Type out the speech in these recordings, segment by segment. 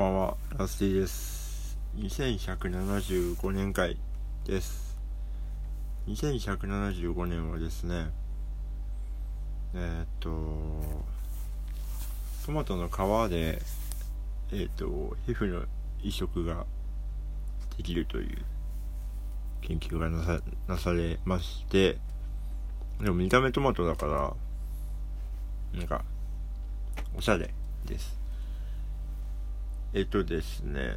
ばんは、ラスティです。2175年会です。2175年はですね、えー、っと、トマトの皮で、えー、っと、皮膚の移植ができるという研究がなさなされまして、でも見た目トマトだから、なんか、おしゃれです。えっとですね、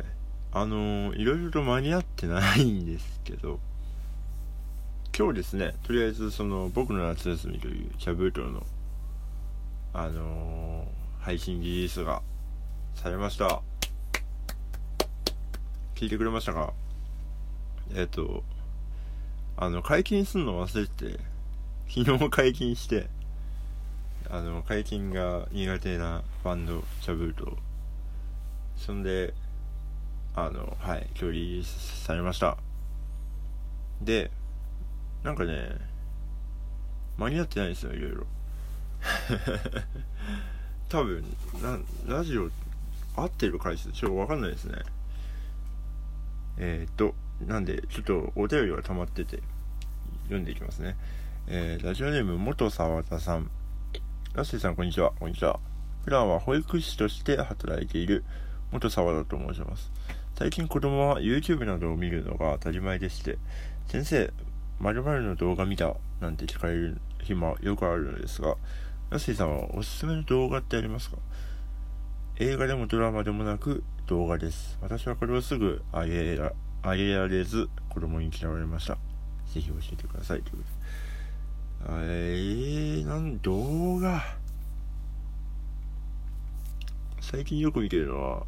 あのいろいろと間に合ってないんですけど、今日ですね、とりあえずその僕の夏休みというチャブートの、あのー、配信リリースがされました。聞いてくれましたか？えっと、あの、解禁するの忘れて、昨日解禁して、あの、解禁が苦手なバンド、チャブートそんで、あの、はい、距離されました。で、なんかね、間に合ってないんですよ、いろいろ。多分、な、ラジオ合ってる回数ちょっとわかんないですね。えー、っと、なんで、ちょっとお便りが溜まってて、読んでいきますね。えー、ラジオネーム、元沢田さん。ラッセーさん、こんにちは。こんにちは。普段は保育士として働いている元沢田と申します。最近子供は YouTube などを見るのが当たり前でして、先生、〇〇の動画見たなんて聞かれる日もよくあるのですが、ナッシーさんはおすすめの動画ってありますか？映画でもドラマでもなく動画です。私はこれをすぐあげらあげられず子供に嫌われました。ぜひ教えてください。ということで。えー、なん動画。最近よく見てるのは、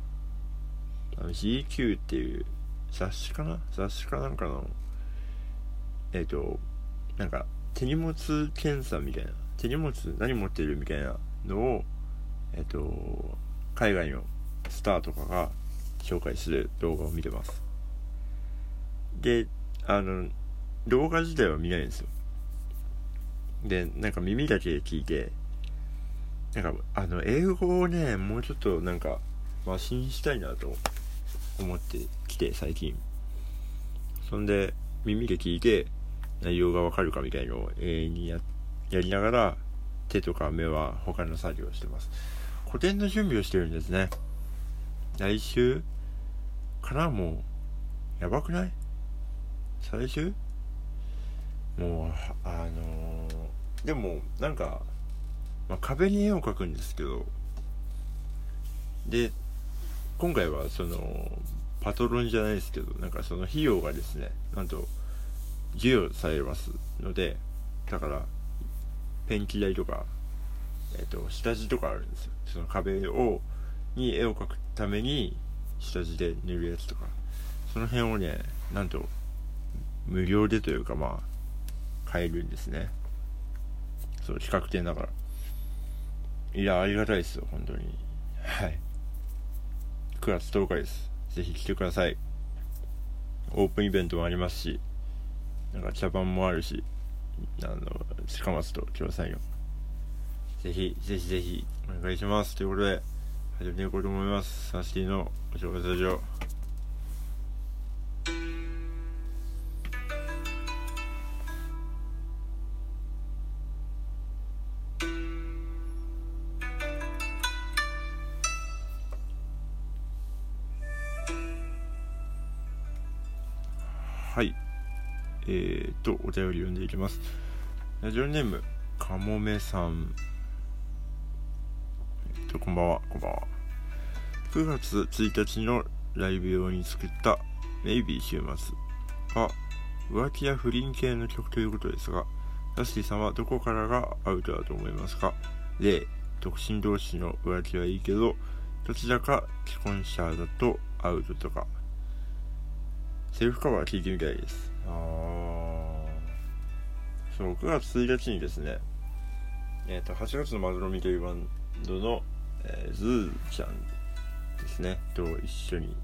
あの GQ っていう雑誌かな？雑誌かなんかの、えっ、ー、と、なんか手荷物検査みたいな、手荷物何持ってるみたいなのを、えっ、ー、と、海外のスターとかが紹介する動画を見てます。で、あの、動画自体は見ないんですよ。で、なんか耳だけで聞いて、なんか、あの、英語をね、もうちょっとなんか、マシにしたいなと思ってきて、最近。そんで、耳で聞いて、内容がわかるかみたいのを永遠にやりながら、手とか目は他の作業をしてます。古典の準備をしてるんですね。来週かなもう、やばくない？最終？もう、あのー、でも、なんか、まあ、壁に絵を描くんですけど、で、今回はそのパトロンじゃないですけどなんかその費用がですねなんと授与されますのでだからペンキ代とか、えっ、ー、と下地とかあるんですよ。その壁をに絵を描くために下地で塗るやつとか。その辺をねなんと無料でというかまあ買えるんですね。そう企画展だから。いやありがたいですよ本当に。はい。9月10日です。ぜひ来てください。オープンイベントもありますし、なんか茶番もあるし、あの、近松と共産よ。ぜひ、ぜひぜひ、お願いします。ということで、始めていこうと思います。サンシティのお正月ラジオ。えーと、お便り読んでいきます。ラジオネーム、かもめさん。えっと、こんばんは、こんばんは。9月1日のライブ用に作ったメイビー週末は浮気や不倫系の曲ということですが、ダスティさんはどこからがアウトだと思いますか？例、独身同士の浮気はいいけど、どちらか既婚者だとアウトとか、セルフカバー聞いてみたいです。あそう、9月1日にですね、えっ、ー、と、8月のまどろみというバンドの、えー、ズーちゃんですね、と一緒に、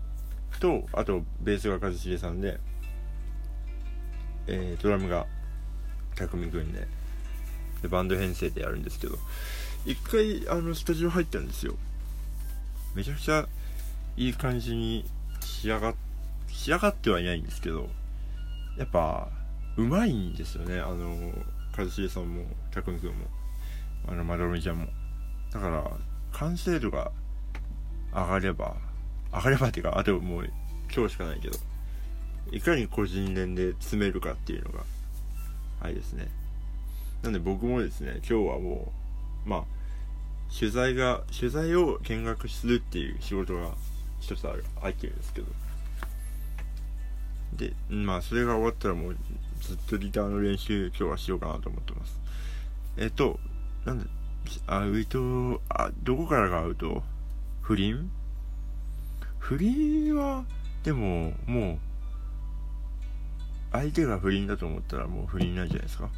と、あと、ベースが一茂さんで、えー、ドラムが匠くんで、で、バンド編成でやるんですけど、一回、あの、スタジオ入ったんですよ。めちゃくちゃいい感じに仕上が仕上がってはいないんですけどやっぱうまいんですよね。あの一茂さんも拓くんもあのまどろみちゃんも。だから完成度が上がれば上がればっていうかあともう今日しかないけどいかに個人連で詰めるかっていうのがあれですね。なんで僕もですね今日はもうまあ取材が取材を見学するっていう仕事が一つある入ってるんですけど。でまあそれが終わったらもうずっとギターの練習今日はしようかなと思ってます。えっとなんでアウトあどこからがアウト不倫？不倫はでももう相手が不倫だと思ったらもう不倫なんじゃないですか。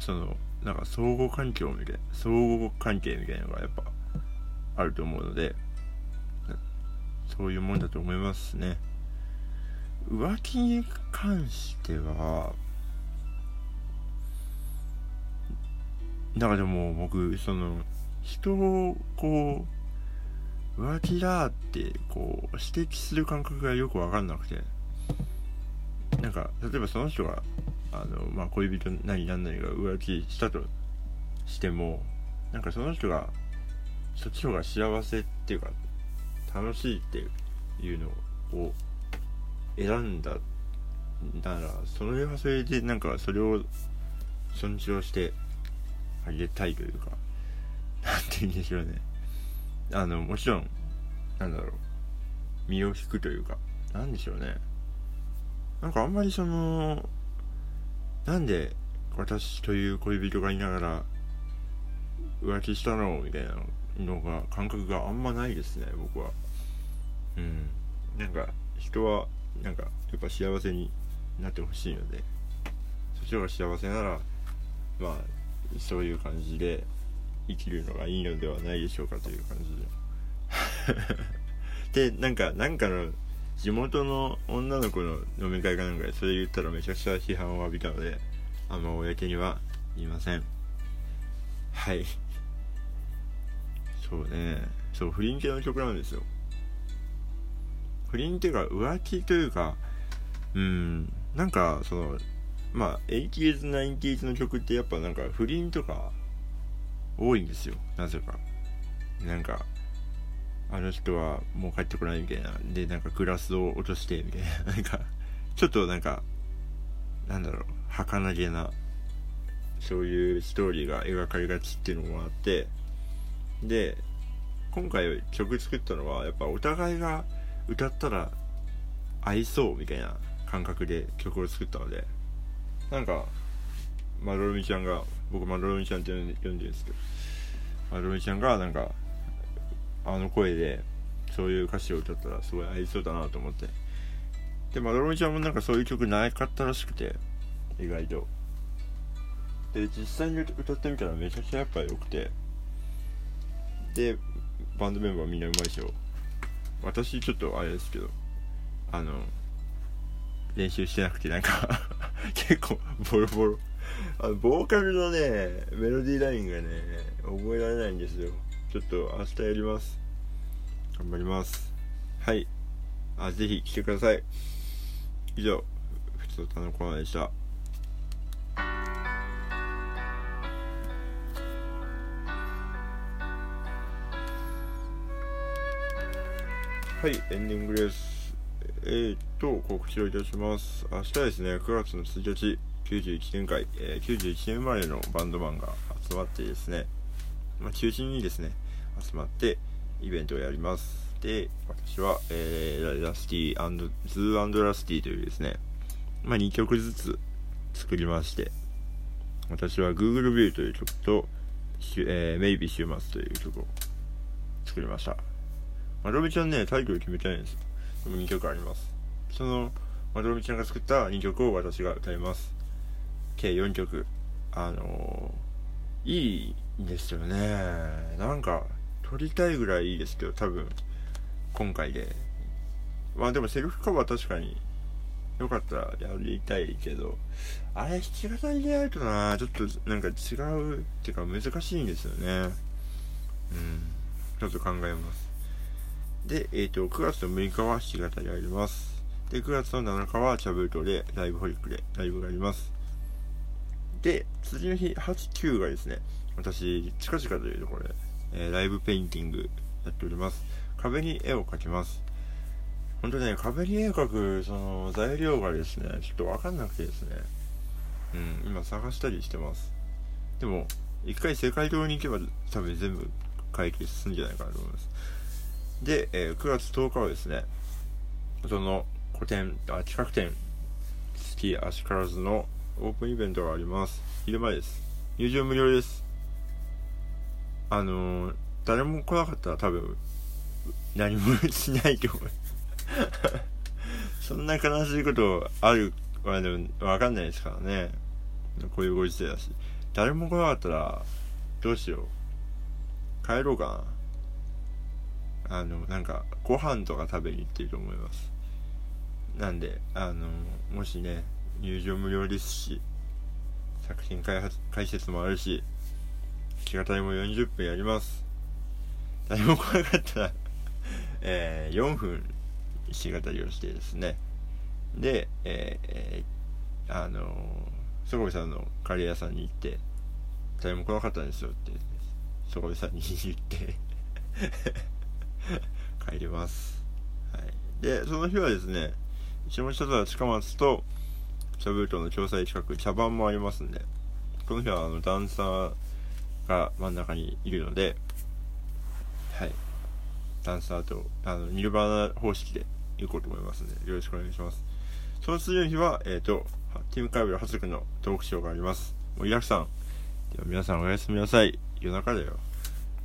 そのなんか相互環境みたいな相互関係みたいなのがやっぱあると思うのでそういうもんだと思いますね。浮気に関してはだからでも僕その人をこう浮気だってこう指摘する感覚がよく分かんなくてなんか例えばその人があの、まあ、恋人なり何なりが浮気したとしてもなんかその人がそっちの方が幸せっていうか楽しいっていうのを選んだならそれはそれでなんかそれを尊重してあげたいというかなんて言うんでしょうね。あのもちろんなんだろう。身を引くというかなんでしょうね。なんかあんまりそのなんで私という恋人がいながら浮気したのみたいなのが感覚があんまないですね僕は。うん。なんか人はなんかやっぱ幸せになってほしいのでそっちが幸せならまあそういう感じで生きるのがいいのではないでしょうかという感じで。でなんかなんかの地元の女の子の飲み会かなんかでそれ言ったらめちゃくちゃ批判を浴びたのであんま公には言いません。はい。そうね。そう不倫系の曲なんですよ。不倫っていうか浮気というかうんなんかそのまあ 80s、90s の曲ってやっぱなんか不倫とか多いんですよ。なぜか。なんかあの人はもう帰ってこないみたいな。でなんかグラスを落としてみたいな。なんかちょっとなんかなんだろう。儚げなそういうストーリーが描かれがちっていうのもあって。で今回曲作ったのはやっぱお互いが歌ったら合いそうみたいな感覚で曲を作ったのでなんかまどろみちゃんが僕まどろみちゃんって呼んでるんですけどまどろみちゃんがなんかあの声でそういう歌詞を歌ったらすごい合いそうだなと思って。でまどろみちゃんもなんかそういう曲なかったらしくて意外と。で実際に歌ってみたらめちゃくちゃやっぱ良くて。でバンドメンバーみんなうまいでしょ私ちょっとあれですけどあの練習してなくてなんか 結構ボロボロ。あのボーカルのねメロディーラインがね覚えられないんですよ。ちょっと明日やります。頑張ります。はい。あぜひ来てください。以上ふつおたのコーナーでした。はい、エンディングです。えー、っと、告知をいたします。明日ですね、9月の1日、91年会、えー、91年生まれのバンドマンが集まってですね、まあ、中心にですね、集まってイベントをやります。で、私は、えー、ラスティーズーラスティというですね、まあ、2曲ずつ作りまして、私は Google View という曲と、えー、Maybe 週末という曲を作りました。まどろみちゃんね、タイトル決めてないんですよ。でも2曲あります。その、まどろみちゃんが作った2曲を私が歌います。計4曲。あのー、いいんですよね。なんか、撮りたいぐらいいいですけど、多分、今回で。まあでもセルフカバー確かに、よかったらやりたいけど、あれ弾き語りでやるとな、ちょっとなんか違うっていうか難しいんですよね。うん。ちょっと考えます。で、えっ、ー、と、9月の6日は弾き語りあります。で、9月の7日はチャブートでライブホリックでライブがあります。で、次の日、8、9がですね、私、近々というところで、えー、ライブペインティングやっております。壁に絵を描きます。本当ね、壁に絵を描く、その、材料がですね、ちょっとわかんなくてですね、うん、今探したりしてます。でも、一回世界堂に行けば多分全部解決するんじゃないかなと思います。で、えー、9月10日はですね、その古典、あ、企画展、スキーアシカラズのオープンイベントがあります。昼前です。入場無料です。あのー、誰も来なかったら多分、何もしないと思う。そんな悲しいことある、あの、わかんないですからね。こういうご時世だし。誰も来なかったら、どうしよう。帰ろうかな。あの、なんか、ご飯とか食べに行ってると思います。なんで、あの、もしね、入場無料ですし、作品開発、解説もあるし、弾き語りも40分やります。誰も来なかったらえー、4分弾き語りをしてですね。で、えー、あの、そこさんのカレー屋さんに行って、誰も来なかったんですよって、そこさんに言って 帰ります。はい。で、その日はですね、下北沢近松と、茶封筒の調査近く、茶番もありますんで、この日はあのダンサーが真ん中にいるので、はい。ダンサーと、あの、ニルバーナ方式で行こうと思いますので、よろしくお願いします。その次の日は、えっ、ー、と、ティムカイブル発足のトークショーがあります。盛りだくさん。では皆さんおやすみなさい。夜中だよ。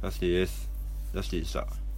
ラスティです。ラスティでした。